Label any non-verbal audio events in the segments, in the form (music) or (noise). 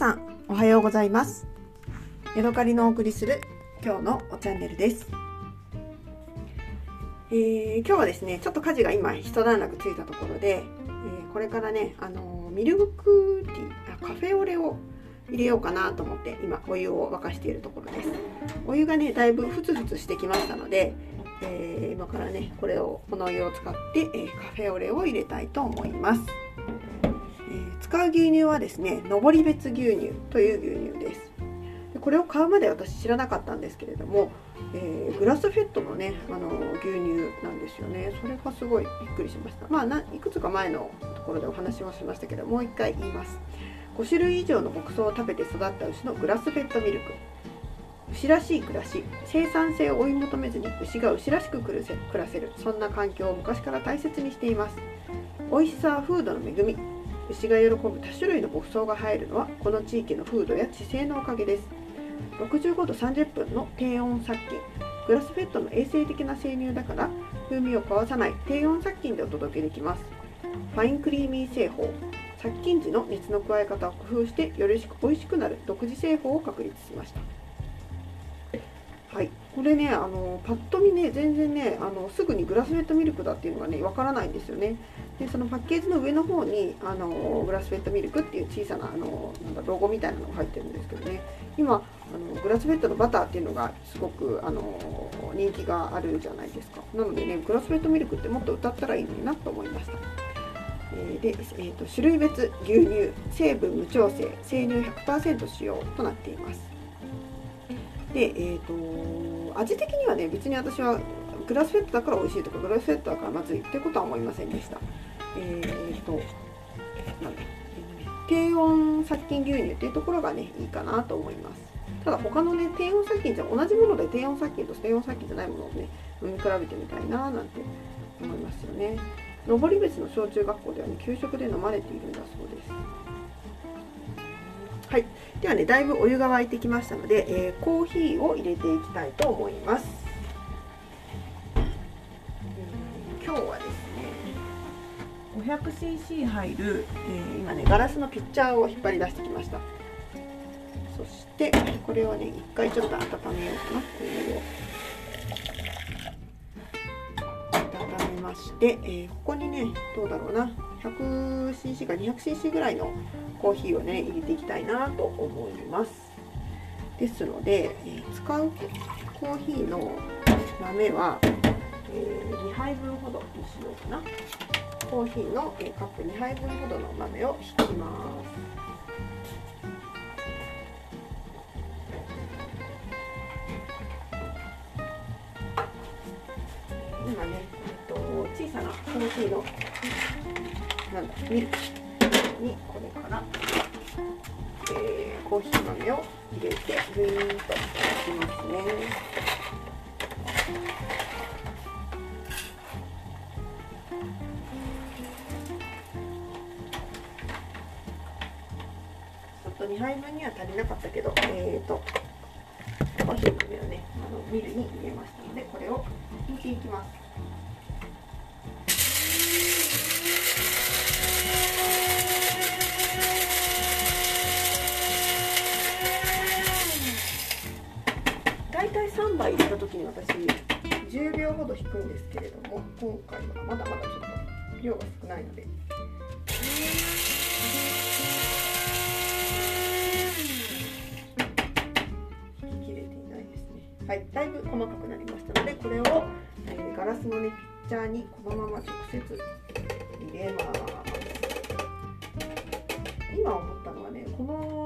さんおはようございます。ヤドカリのお送りする今日のおチャンネルです、えー、今日はですねちょっと家事が今一段落ついたところで、えー、これからねあのミルクティーカフェオレを入れようかなと思って今お湯を沸かしているところです。お湯がねだいぶふつふつしてきましたので、えー、今からねこれをこのお湯を使って、えカフェオレを入れたいと思います。使う牛乳はですね登別牛乳という牛乳です。これを買うまで私知らなかったんですけれども、えー、グラスフェットのねあの牛乳なんですよね。それがすごいびっくりしました。まあいくつか前のところでお話もしましたけどもう一回言います。5種類以上の牧草を食べて育った牛のグラスフェットミルク。牛らしい暮らし。生産性を追い求めずに牛が牛らしく暮らせる。そんな環境を昔から大切にしています。美味しさは風土の恵み。牛が喜ぶ多種類の牧草が入るのはこの地域の風土や地勢のおかげです。65度30分の低温殺菌。グラスフェットの衛生的な生乳だから風味を壊さない低温殺菌でお届けできます。ファインクリーミー製法。殺菌時の熱の加え方を工夫してより美味しくなる独自製法を確立しました。はい、これねあのパッと見ね全然ねあのすぐにグラスフェットミルクだっていうのがねわからないんですよね。でそのパッケージの上の方にあのグラスフェットミルクっていう小さなあのなんだロゴみたいなのが入ってるんですけどね。今あのグラスフェットのバターっていうのがすごくあの人気があるじゃないですか。なのでねグラスフェットミルクってもっと歌ったらいいのになと思いました。で、えー、と種類別牛乳成分無調整生乳100%使用となっています。で、えーと、味的にはね別に私はグラスフェットだから美味しいとかグラスフェットだからまずいってことは思いませんでした。えーとなん低温殺菌牛乳っていうところがねいいかなと思います。ただ他のね低温殺菌じゃ同じもので低温殺菌と低温殺菌じゃないものをね飲み比べてみたいななんて思いますよね。登別の小中学校ではね給食で飲まれているんだそうです。はい。ではねだいぶお湯が沸いてきましたので、えー、コーヒーを入れていきたいと思います、今日はですね 500cc 入る、えー、今ねガラスのピッチャーを引っ張り出してきました。そしてこれをね一回ちょっと温めようかな。これを温めまして、えー、ここにねどうだろうな。100cc か 200cc ぐらいのコーヒーをね入れていきたいなと思います。ですので、えー、使うコーヒーの豆は、えー、2杯分ほどにしようかな。コーヒーの、えー、カップ2杯分ほどの豆を引きます。今ね、えっと、小さなコーヒーのなんだミルクにこれから、えー、コーヒー豆を入れてグイーンといきますね。ちょっと2杯分には足りなかったけど、えーと、コーヒー豆をねあのミルに入れましたのでこれを引いていきます。大体3杯入れた時に私10秒ほど引くんですけれども今回はまだまだちょっと量が少ないので。引き切れていないですね。はいだいぶ細かくなりましたのでこれを、えー、ガラスのねピッチャーにこのまま直接入れます。今思ったのはねこの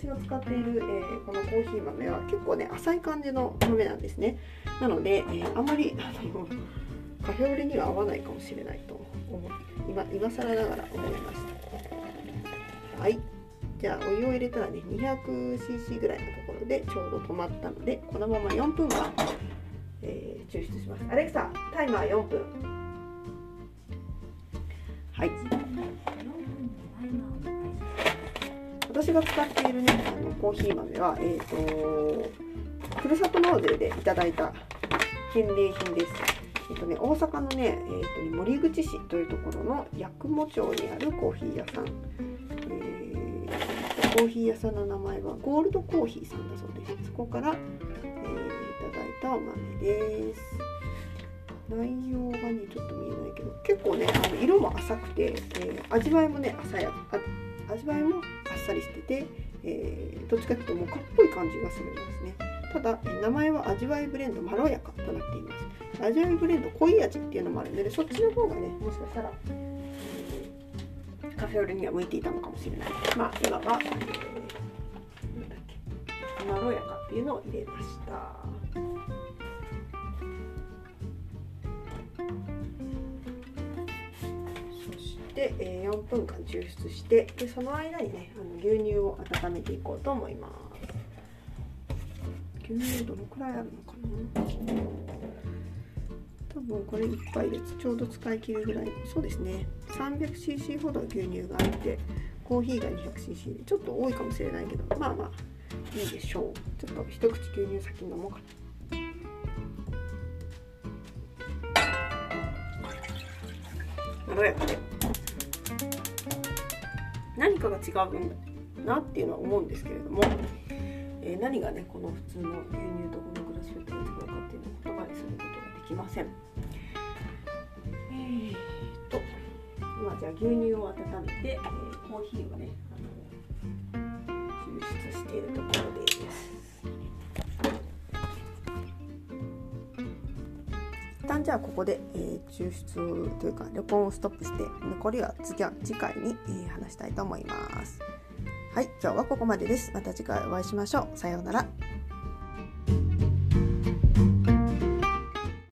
私が使っている、えー、このコーヒー豆は結構ね浅い感じの豆なんですね。なので、えー、あまりあの (laughs) カフェオレには合わないかもしれないと思今今更ながら思いました。はい。じゃあお湯を入れたらね 200cc ぐらいのところでちょうど止まったのでこのまま4分は、えー、抽出します。アレクサタイマー4分はい。私が使っているねあのコーヒー豆は、えーと、ふるさと納税でいただいた返礼品です。えっ、ー、とね、大阪のね、えーとね、森口市というところの八雲町にあるコーヒー屋さん、えー、コーヒー屋さんの名前はゴールドコーヒーさんだそうです。そこから、えー、いただいたお豆です。内容がねちょっと見えないけど結構ねあの色も浅くて、えー、味わいもね浅や味わいもさりしてて、えー、どっちかというともうかっぽい感じがするんですね。ただ名前は味わいブレンドまろやかとなっています。味わいブレンド濃い味っていうのもあるのでそっちの方がねもしかしたら、えー、カフェオレには向いていたのかもしれない。まあ今は、えー、まろやかっていうのを入れました。そしてえ4分間抽出してでその間にねあの牛乳を温めていこうと思います。牛乳どのくらいあるのかな？多分これ1杯でちょうど使い切るぐらい。そうですね。300cc ほど牛乳があってコーヒーが 200cc でちょっと多いかもしれないけどまあまあいいでしょう。ちょっと一口牛乳先飲もうかな。まろやかで。何かが違うんだなっていうのは思うんですけれどもえー、何がねこの普通の牛乳とこのグラスフェットが違うかっていうのを言葉にすることができません。えー、と今じゃあ牛乳を温めて、えー、コーヒーをねあの抽出しているところで旦じゃあここで、えー、抽出というか録音をストップして残りは次は次回に、えー、話したいと思います。はい、今日はここまでです。また次回お会いしましょう。さようなら。